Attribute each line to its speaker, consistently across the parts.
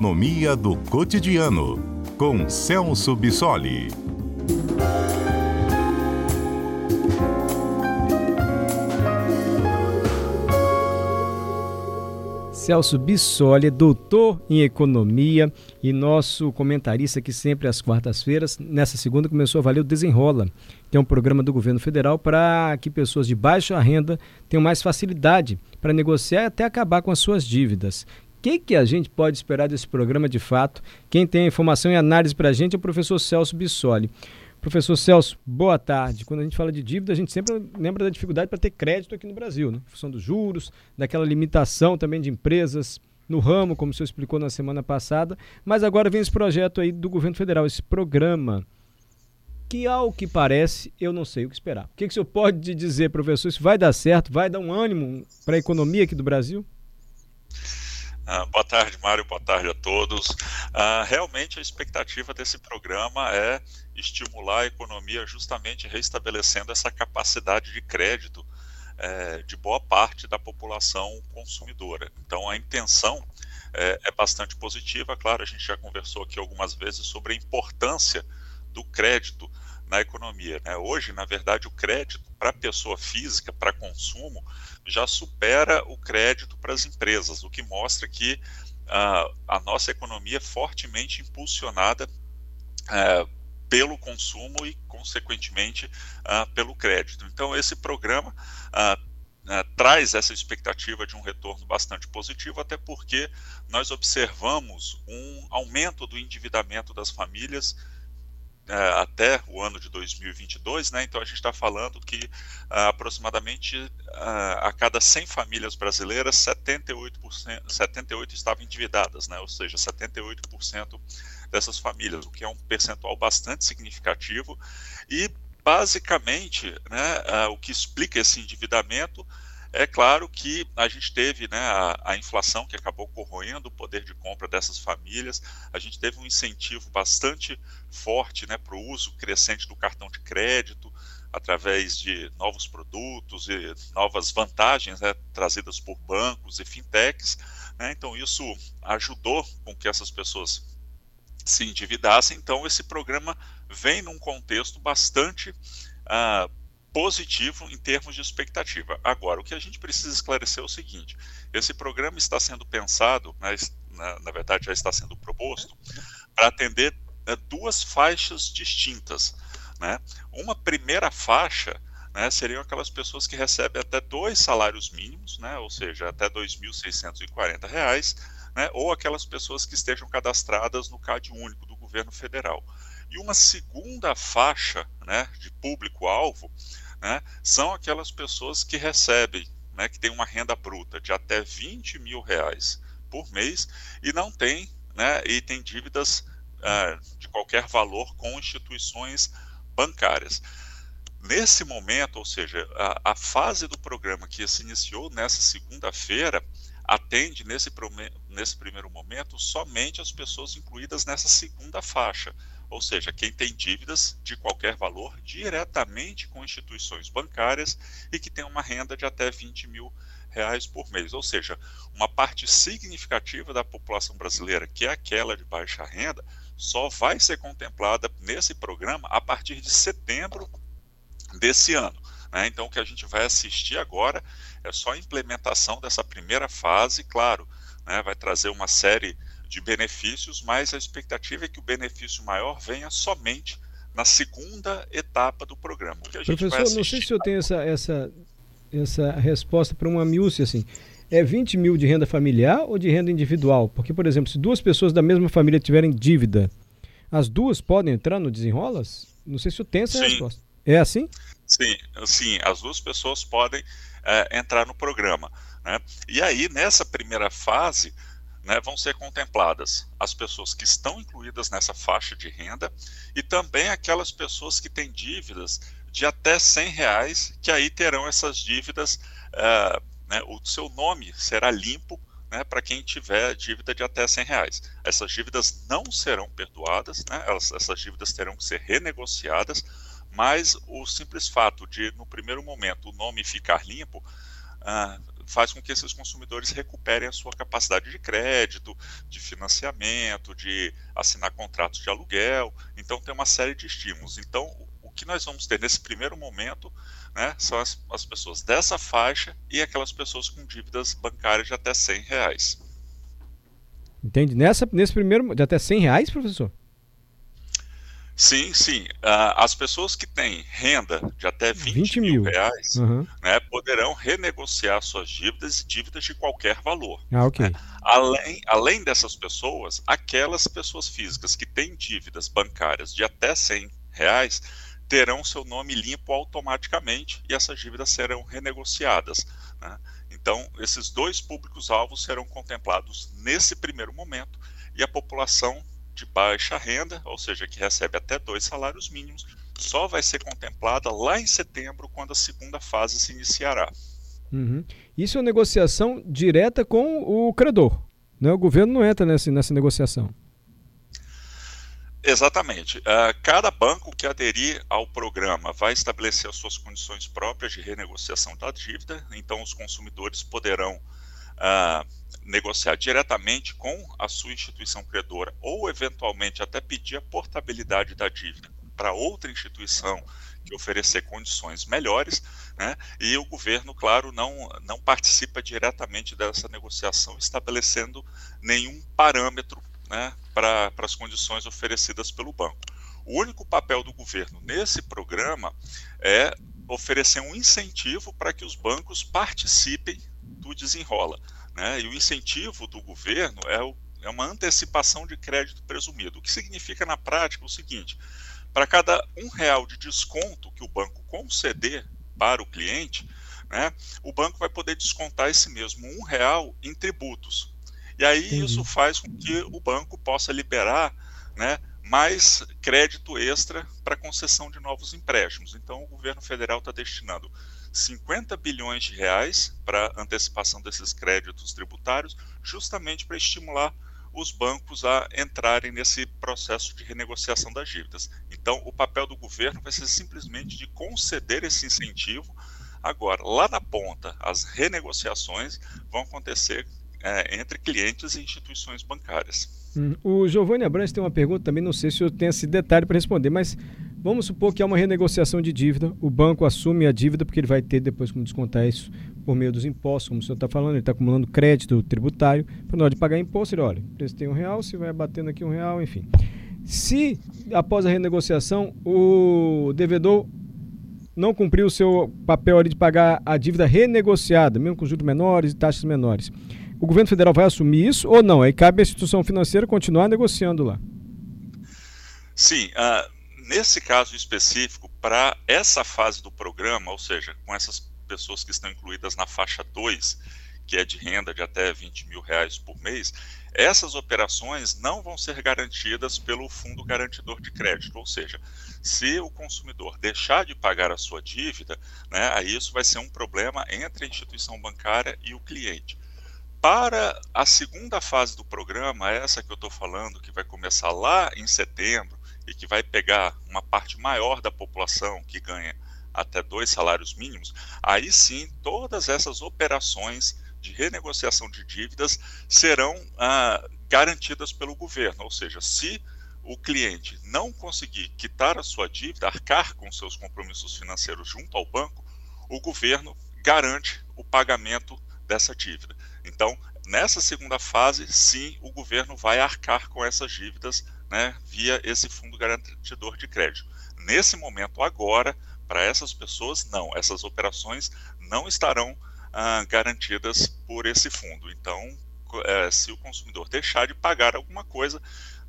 Speaker 1: Economia do Cotidiano, com Celso Bissoli.
Speaker 2: Celso Bissoli, doutor em economia e nosso comentarista que sempre às quartas-feiras. Nessa segunda começou a valer o Desenrola, que é um programa do governo federal para que pessoas de baixa renda tenham mais facilidade para negociar e até acabar com as suas dívidas. Que, que a gente pode esperar desse programa de fato? Quem tem informação e análise para a gente é o professor Celso Bissoli. Professor Celso, boa tarde. Quando a gente fala de dívida, a gente sempre lembra da dificuldade para ter crédito aqui no Brasil, né? em função dos juros, daquela limitação também de empresas no ramo, como o senhor explicou na semana passada. Mas agora vem esse projeto aí do governo federal, esse programa, que ao que parece, eu não sei o que esperar. O que, que o senhor pode dizer, professor? Isso vai dar certo? Vai dar um ânimo para a economia aqui do Brasil?
Speaker 3: Uh, boa tarde, Mário. Boa tarde a todos. Uh, realmente, a expectativa desse programa é estimular a economia, justamente restabelecendo essa capacidade de crédito é, de boa parte da população consumidora. Então, a intenção é, é bastante positiva. Claro, a gente já conversou aqui algumas vezes sobre a importância do crédito na economia. Né? Hoje, na verdade, o crédito para pessoa física, para consumo, já supera o crédito para as empresas, o que mostra que uh, a nossa economia é fortemente impulsionada uh, pelo consumo e, consequentemente, uh, pelo crédito. Então, esse programa traz essa expectativa de um retorno bastante positivo, até porque nós observamos um aumento do endividamento das famílias até o ano de 2022, né? Então a gente está falando que ah, aproximadamente ah, a cada 100 famílias brasileiras, 78%, 78 estavam endividadas, né? Ou seja, 78% dessas famílias, o que é um percentual bastante significativo e basicamente, né, ah, o que explica esse endividamento é claro que a gente teve né, a, a, inflação que acabou corroendo o poder de compra dessas famílias, a gente teve um incentivo bastante forte né, para o uso crescente do cartão de crédito, através de novos produtos e novas vantagens né, trazidas por bancos e fintechs. Né, então, isso ajudou com que essas pessoas se endividassem. Então, esse programa vem num contexto bastante. Uh, positivo em termos de expectativa. Agora, o que a gente precisa esclarecer é o seguinte: esse programa está sendo pensado, né, na, na, verdade já está sendo proposto, para atender né, duas faixas distintas. Né? Uma primeira faixa né, seriam aquelas pessoas que recebem até dois salários mínimos, né, ou seja, até R$ 2.640, né, ou aquelas pessoas que estejam cadastradas no CAD único do governo federal. E uma segunda faixa né, de público-alvo né, são aquelas pessoas que recebem, né, que têm uma renda bruta de até 20 mil reais por mês e não tem, né, e tem dívidas uh, de qualquer valor com instituições bancárias. Nesse momento, ou seja, a, a fase do programa que se iniciou nessa segunda-feira, atende nesse, nesse primeiro momento somente as pessoas incluídas nessa segunda faixa, ou seja, quem tem dívidas de qualquer valor diretamente com instituições bancárias e que tem uma renda de até 20 mil reais por mês. Ou seja, uma parte significativa da população brasileira, que é aquela de baixa renda, só vai ser contemplada nesse programa a partir de setembro desse ano. Né? Então, o que a gente vai assistir agora é só a implementação dessa primeira fase, claro, né? vai trazer uma série de benefícios, mas a expectativa é que o benefício maior venha somente na segunda etapa do programa.
Speaker 2: Professor, não sei se eu tenho essa, essa, essa resposta para uma miúcia assim. É 20 mil de renda familiar ou de renda individual? Porque, por exemplo, se duas pessoas da mesma família tiverem dívida, as duas podem entrar no desenrolas? Não sei se eu tenho essa Sim. resposta. É assim?
Speaker 3: Sim, sim, as duas pessoas podem é, entrar no programa. Né? E aí, nessa primeira fase, né, vão ser contempladas as pessoas que estão incluídas nessa faixa de renda e também aquelas pessoas que têm dívidas de até 100 reais, que aí terão essas dívidas, uh, né, o seu nome será limpo né, para quem tiver dívida de até 100 reais. Essas dívidas não serão perdoadas, né, elas, essas dívidas terão que ser renegociadas, mas o simples fato de, no primeiro momento, o nome ficar limpo, ah, faz com que esses consumidores recuperem a sua capacidade de crédito, de financiamento, de assinar contratos de aluguel. Então, tem uma série de estímulos. Então, o que nós vamos ter nesse primeiro momento né, são as, as pessoas dessa faixa e aquelas pessoas com dívidas bancárias de até 100 reais.
Speaker 2: Entende? Nessa, nesse primeiro, de até 100 reais, professor?
Speaker 3: Sim, sim. Uh, as pessoas que têm renda de até 20, 20 mil, reais uhum. né, poderão renegociar suas dívidas e dívidas de qualquer valor.
Speaker 2: Ah, ok.
Speaker 3: Né? Além, além dessas pessoas, aquelas pessoas físicas que têm dívidas bancárias de até 100 reais terão seu nome limpo automaticamente e essas dívidas serão renegociadas. Né? Então, esses dois públicos-alvos serão contemplados nesse primeiro momento e a população de baixa renda, ou seja, que recebe até dois salários mínimos, só vai ser contemplada lá em setembro, quando a segunda fase se iniciará.
Speaker 2: Uhum. Isso é uma negociação direta com o credor. Né? O governo não entra nessa, nessa negociação.
Speaker 3: Exatamente. Uh, cada banco que aderir ao programa vai estabelecer as suas condições próprias de renegociação da dívida, então os consumidores poderão uh, negociar diretamente com a sua instituição credora ou, eventualmente, até pedir a portabilidade da dívida para outra instituição que oferecer condições melhores, né? e o governo, claro, não, não participa diretamente dessa negociação, estabelecendo nenhum parâmetro né, para as condições oferecidas pelo banco. O único papel do governo nesse programa é oferecer um incentivo para que os bancos participem do desenrola. Né? E o incentivo do governo é, o, é uma antecipação de crédito presumido, o que significa na prática o seguinte: para cada um real de desconto que o banco conceder para o cliente, né, o banco vai poder descontar esse mesmo um real em tributos. E aí Entendi. isso faz com que o banco possa liberar né, mais crédito extra para concessão de novos empréstimos. Então o governo federal está destinando 50 bilhões de reais para antecipação desses créditos tributários, justamente para estimular os bancos a entrarem nesse processo de renegociação das dívidas. Então, o papel do governo vai ser simplesmente de conceder esse incentivo. Agora, lá na ponta, as renegociações vão acontecer é, entre clientes e instituições bancárias.
Speaker 2: Hum, o Giovanni Abrantes tem uma pergunta também, não sei se eu tenho esse detalhe para responder, mas vamos supor que há uma renegociação de dívida, o banco assume a dívida porque ele vai ter depois como descontar isso por meio dos impostos, como o senhor está falando, ele está acumulando crédito tributário, para na hora de pagar imposto, ele olha, tem um real, se vai abatendo aqui um real, enfim. Se após a renegociação o devedor não cumpriu o seu papel ali de pagar a dívida renegociada, mesmo com juros menores e taxas menores, o governo federal vai assumir isso ou não? Aí cabe à instituição financeira continuar negociando lá.
Speaker 3: Sim, uh, nesse caso específico, para essa fase do programa, ou seja, com essas pessoas que estão incluídas na faixa 2, que é de renda de até 20 mil reais por mês, essas operações não vão ser garantidas pelo Fundo Garantidor de Crédito, ou seja, se o consumidor deixar de pagar a sua dívida, né, aí isso vai ser um problema entre a instituição bancária e o cliente. Para a segunda fase do programa, essa que eu estou falando, que vai começar lá em setembro e que vai pegar uma parte maior da população que ganha até dois salários mínimos, aí sim todas essas operações de renegociação de dívidas serão ah, garantidas pelo governo. Ou seja, se o cliente não conseguir quitar a sua dívida, arcar com seus compromissos financeiros junto ao banco, o governo garante o pagamento dessa dívida. Então, nessa segunda fase, sim, o governo vai arcar com essas dívidas né, via esse fundo garantidor de crédito. Nesse momento, agora, para essas pessoas, não, essas operações não estarão ah, garantidas por esse fundo. Então, é, se o consumidor deixar de pagar alguma coisa,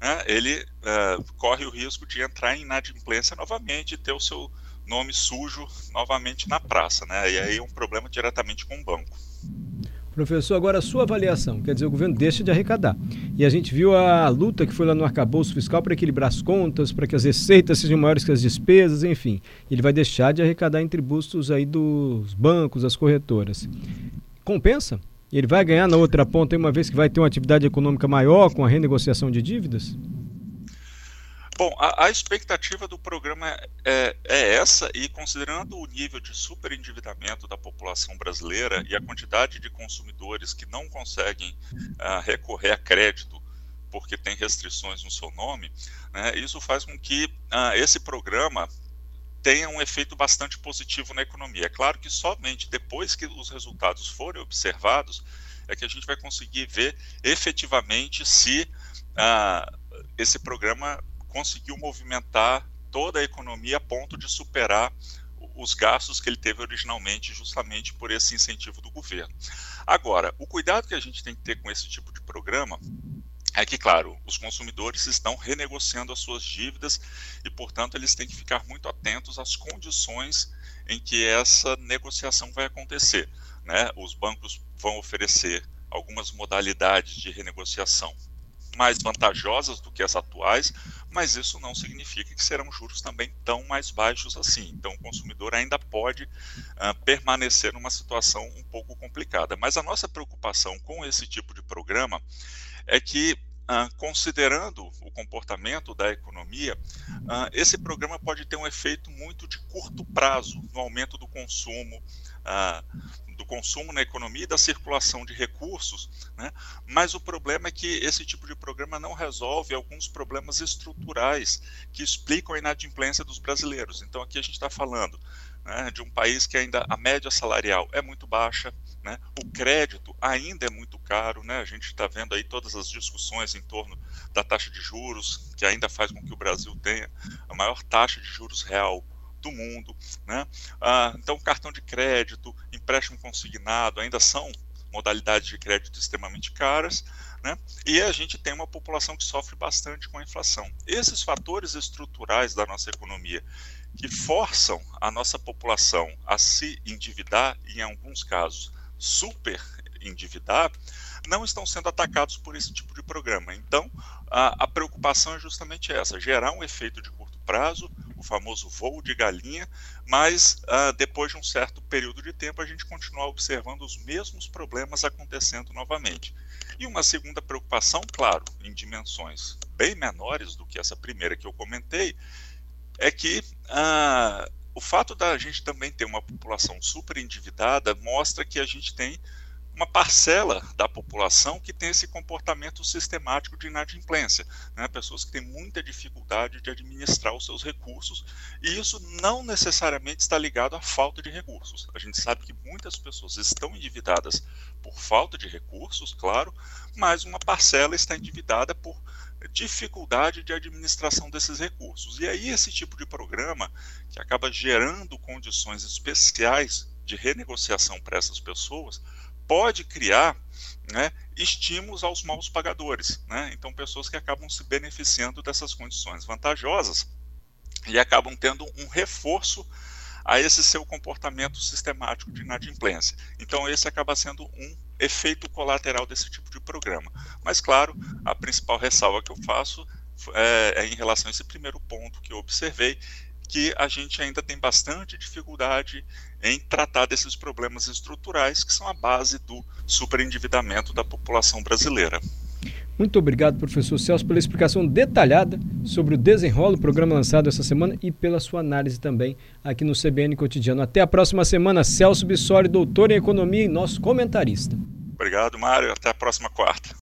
Speaker 3: né, ele é, corre o risco de entrar em inadimplência novamente e ter o seu nome sujo novamente na praça. Né, e aí é um problema diretamente com o banco.
Speaker 2: Professor, agora a sua avaliação, quer dizer, o governo deixa de arrecadar. E a gente viu a luta que foi lá no arcabouço fiscal para equilibrar as contas, para que as receitas sejam maiores que as despesas, enfim. Ele vai deixar de arrecadar em tributos aí dos bancos, das corretoras. Compensa? Ele vai ganhar na outra ponta, uma vez que vai ter uma atividade econômica maior com a renegociação de dívidas?
Speaker 3: Bom, a, a, expectativa do programa é, é, essa, e considerando o nível de superendividamento da população brasileira e a quantidade de consumidores que não conseguem uh, recorrer a crédito porque tem restrições no seu nome, né, isso faz com que uh, esse programa tenha um efeito bastante positivo na economia. É claro que somente depois que os resultados forem observados é que a gente vai conseguir ver efetivamente se uh, esse programa conseguiu movimentar toda a economia a ponto de superar os gastos que ele teve originalmente, justamente por esse incentivo do governo. Agora, o cuidado que a gente tem que ter com esse tipo de programa é que, claro, os consumidores estão renegociando as suas dívidas e, portanto, eles têm que ficar muito atentos às condições em que essa negociação vai acontecer. Né? Os bancos vão oferecer algumas modalidades de renegociação mais vantajosas do que as atuais, mas isso não significa que serão juros também tão mais baixos assim. Então, o consumidor ainda pode uh, permanecer numa situação um pouco complicada. Mas a nossa preocupação com esse tipo de programa é que Uh, considerando o comportamento da economia, uh, esse programa pode ter um efeito muito de curto prazo no aumento do consumo, uh, do consumo na economia e da circulação de recursos, né? mas o problema é que esse tipo de programa não resolve alguns problemas estruturais que explicam a inadimplência dos brasileiros. Então, aqui a gente está falando né, de um país que ainda a média salarial é muito baixa, né, o crédito ainda é muito caro, né, a gente está vendo aí todas as discussões em torno da taxa de juros, que ainda faz com que o Brasil tenha a maior taxa de juros real do mundo. Né? Ah, então, cartão de crédito, empréstimo consignado ainda são modalidades de crédito extremamente caras, né? e a gente tem uma população que sofre bastante com a inflação. Esses fatores estruturais da nossa economia que forçam a nossa população a se endividar, e em alguns casos super endividar, não estão sendo atacados por esse tipo de programa. Então, a, a preocupação é justamente essa: gerar um efeito de curto prazo, o famoso voo de galinha, mas uh, depois de um certo período de tempo a gente continuar observando os mesmos problemas acontecendo novamente. E uma segunda preocupação, claro, em dimensões bem menores do que essa primeira que eu comentei, é que uh, o fato da gente também ter uma população super endividada mostra que a gente tem uma parcela da população que tem esse comportamento sistemático de inadimplência, né? pessoas que têm muita dificuldade de administrar os seus recursos, e isso não necessariamente está ligado à falta de recursos. A gente sabe que muitas pessoas estão endividadas por falta de recursos, claro, mas uma parcela está endividada por dificuldade de administração desses recursos. E aí esse tipo de programa que acaba gerando condições especiais de renegociação para essas pessoas pode criar né, estímulos aos maus pagadores. Né? Então, pessoas que acabam se beneficiando dessas condições vantajosas e acabam tendo um reforço a esse seu comportamento sistemático de inadimplência. Então, esse acaba sendo um efeito colateral desse tipo de programa. Mas, claro, a principal ressalva que eu faço é, é em relação a esse primeiro ponto que eu observei, que a gente ainda tem bastante dificuldade em tratar desses problemas estruturais que são a base do superendividamento da população brasileira.
Speaker 2: Muito obrigado, professor Celso, pela explicação detalhada sobre o desenrolo, o programa lançado essa semana e pela sua análise também aqui no CBN Cotidiano. Até a próxima semana, Celso Bissori, doutor em economia e nosso comentarista.
Speaker 3: Obrigado, Mário. Até a próxima quarta.